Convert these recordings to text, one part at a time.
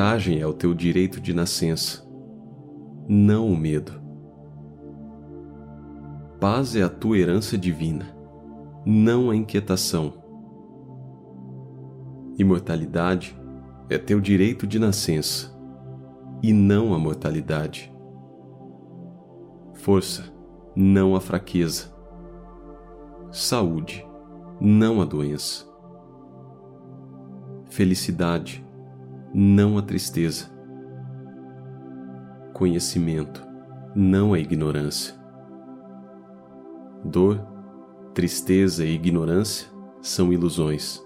coragem é o teu direito de nascença, não o medo. Paz é a tua herança divina, não a inquietação. Imortalidade é teu direito de nascença, e não a mortalidade. Força, não a fraqueza. Saúde, não a doença. Felicidade, não a tristeza. Conhecimento, não a ignorância. Dor, tristeza e ignorância são ilusões.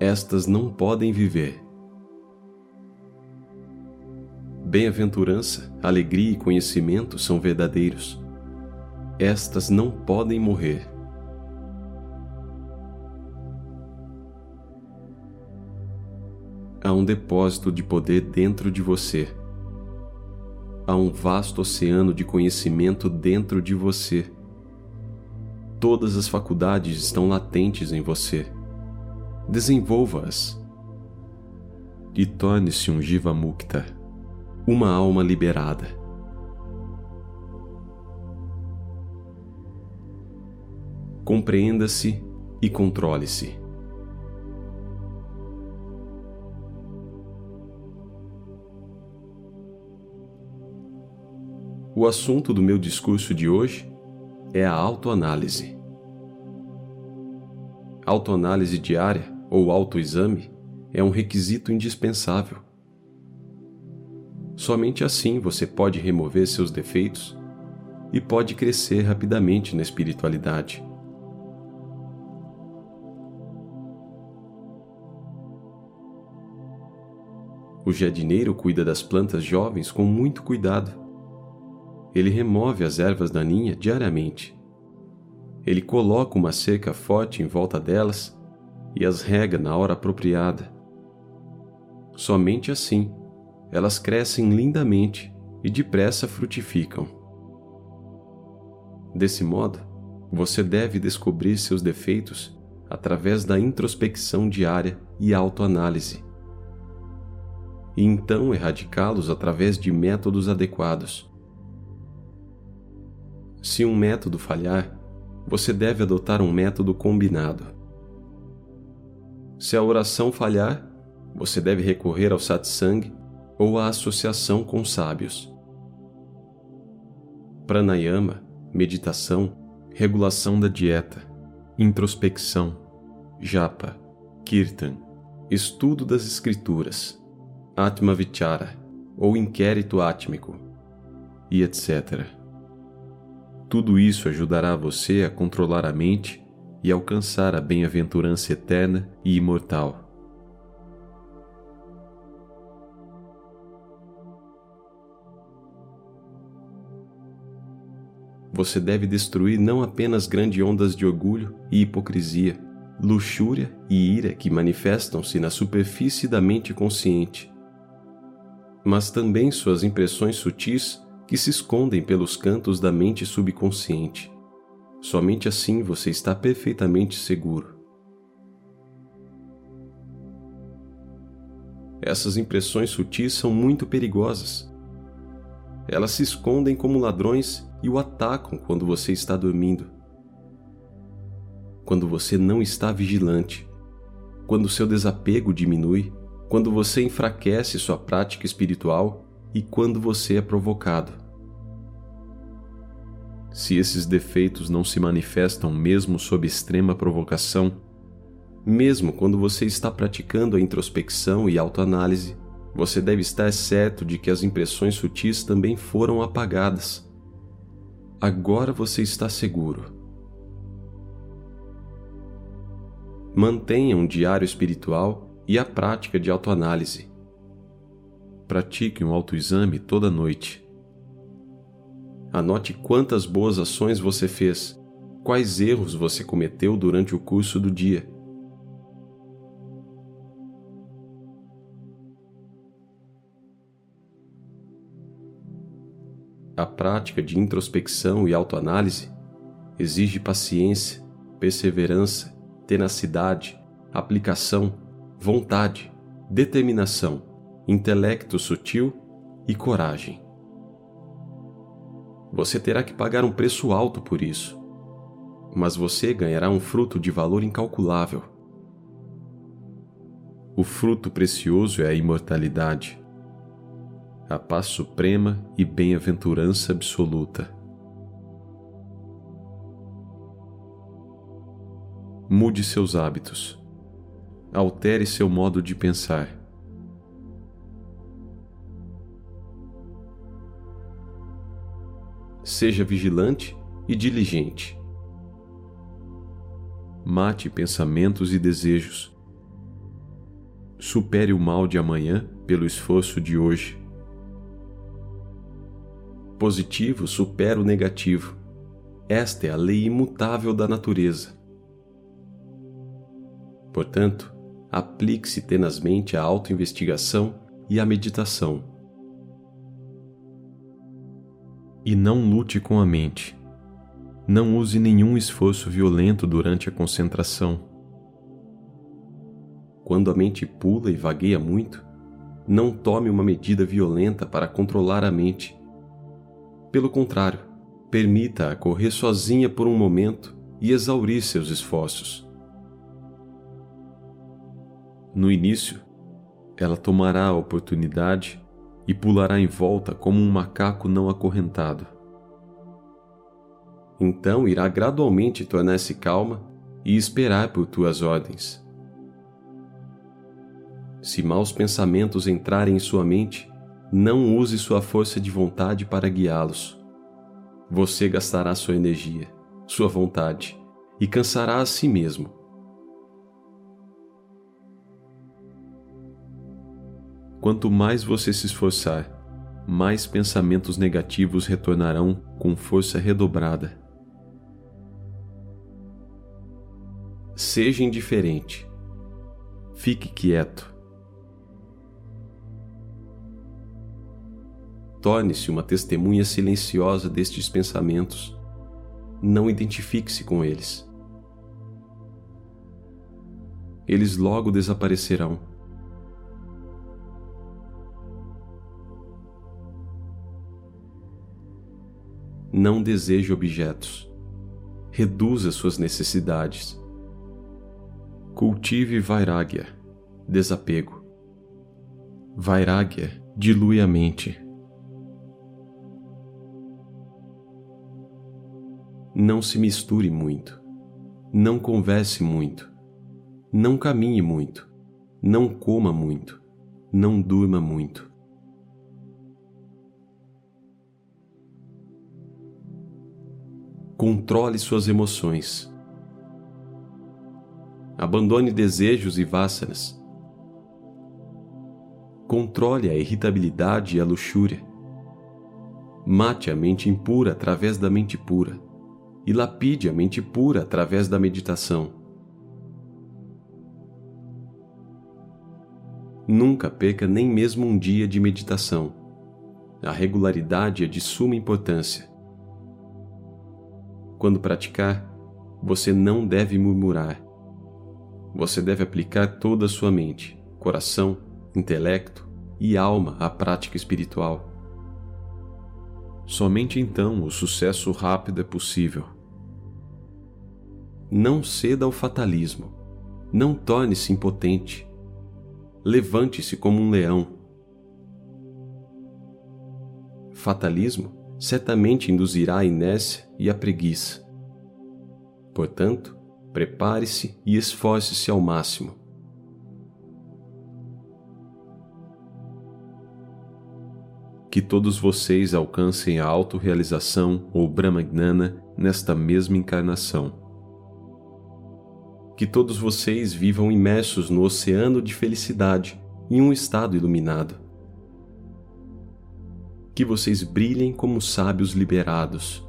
Estas não podem viver. Bem-aventurança, alegria e conhecimento são verdadeiros. Estas não podem morrer. Há um depósito de poder dentro de você. Há um vasto oceano de conhecimento dentro de você. Todas as faculdades estão latentes em você. Desenvolva-as e torne-se um Jiva Mukta, uma alma liberada. Compreenda-se e controle-se. O assunto do meu discurso de hoje é a autoanálise. Autoanálise diária ou autoexame é um requisito indispensável. Somente assim você pode remover seus defeitos e pode crescer rapidamente na espiritualidade. O jardineiro cuida das plantas jovens com muito cuidado ele remove as ervas daninhas diariamente. Ele coloca uma cerca forte em volta delas e as rega na hora apropriada. Somente assim elas crescem lindamente e depressa frutificam. Desse modo, você deve descobrir seus defeitos através da introspecção diária e autoanálise. E então erradicá-los através de métodos adequados. Se um método falhar, você deve adotar um método combinado. Se a oração falhar, você deve recorrer ao satsang ou à associação com sábios. Pranayama, meditação, regulação da dieta, introspecção, japa, kirtan, estudo das escrituras, atma vichara ou inquérito átmico, e etc. Tudo isso ajudará você a controlar a mente e alcançar a bem-aventurança eterna e imortal. Você deve destruir não apenas grandes ondas de orgulho e hipocrisia, luxúria e ira que manifestam-se na superfície da mente consciente, mas também suas impressões sutis que se escondem pelos cantos da mente subconsciente. Somente assim você está perfeitamente seguro. Essas impressões sutis são muito perigosas. Elas se escondem como ladrões e o atacam quando você está dormindo. Quando você não está vigilante, quando seu desapego diminui, quando você enfraquece sua prática espiritual e quando você é provocado. Se esses defeitos não se manifestam mesmo sob extrema provocação, mesmo quando você está praticando a introspecção e autoanálise, você deve estar certo de que as impressões sutis também foram apagadas. Agora você está seguro. Mantenha um diário espiritual e a prática de autoanálise. Pratique um autoexame toda noite Anote quantas boas ações você fez, quais erros você cometeu durante o curso do dia. A prática de introspecção e autoanálise exige paciência, perseverança, tenacidade, aplicação, vontade, determinação intelecto sutil e coragem. Você terá que pagar um preço alto por isso, mas você ganhará um fruto de valor incalculável. O fruto precioso é a imortalidade, a paz suprema e bem-aventurança absoluta. Mude seus hábitos. Altere seu modo de pensar seja vigilante e diligente. Mate pensamentos e desejos. Supere o mal de amanhã pelo esforço de hoje. Positivo supera o negativo. Esta é a lei imutável da natureza. Portanto, aplique-se tenazmente à autoinvestigação e à meditação E não lute com a mente. Não use nenhum esforço violento durante a concentração. Quando a mente pula e vagueia muito, não tome uma medida violenta para controlar a mente. Pelo contrário, permita-a correr sozinha por um momento e exaurir seus esforços. No início, ela tomará a oportunidade e pulará em volta como um macaco não acorrentado. Então irá gradualmente tornar-se calma e esperar por tuas ordens. Se maus pensamentos entrarem em sua mente, não use sua força de vontade para guiá-los. Você gastará sua energia, sua vontade e cansará a si mesmo Quanto mais você se esforçar, mais pensamentos negativos retornarão com força redobrada. Seja indiferente. Fique quieto. Torne-se uma testemunha silenciosa destes pensamentos. Não identifique-se com eles. Eles logo desaparecerão não deseje objetos. Reduza suas necessidades. Cultive Vairagya, desapego. Vairagya dilui a mente. Não se misture muito. Não converse muito. Não caminhe muito. Não coma muito. Não durma muito. Controle suas emoções. Abandone desejos e vássanas. Controle a irritabilidade e a luxúria. Mate a mente impura através da mente pura e lapide a mente pura através da meditação. Nunca peca nem mesmo um dia de meditação. A regularidade é de suma importância. Quando praticar, você não deve murmurar. Você deve aplicar toda a sua mente, coração, intelecto e alma à prática espiritual. Somente então o sucesso rápido é possível. Não ceda ao fatalismo. Não torne-se impotente. Levante-se como um leão. Fatalismo certamente induzirá a inércia e a preguiça. Portanto, prepare-se e esforce-se ao máximo. Que todos vocês alcancem a autorrealização ou Brahmagnana nesta mesma encarnação. Que todos vocês vivam imersos no oceano de felicidade em um estado iluminado que vocês brilhem como sábios liberados.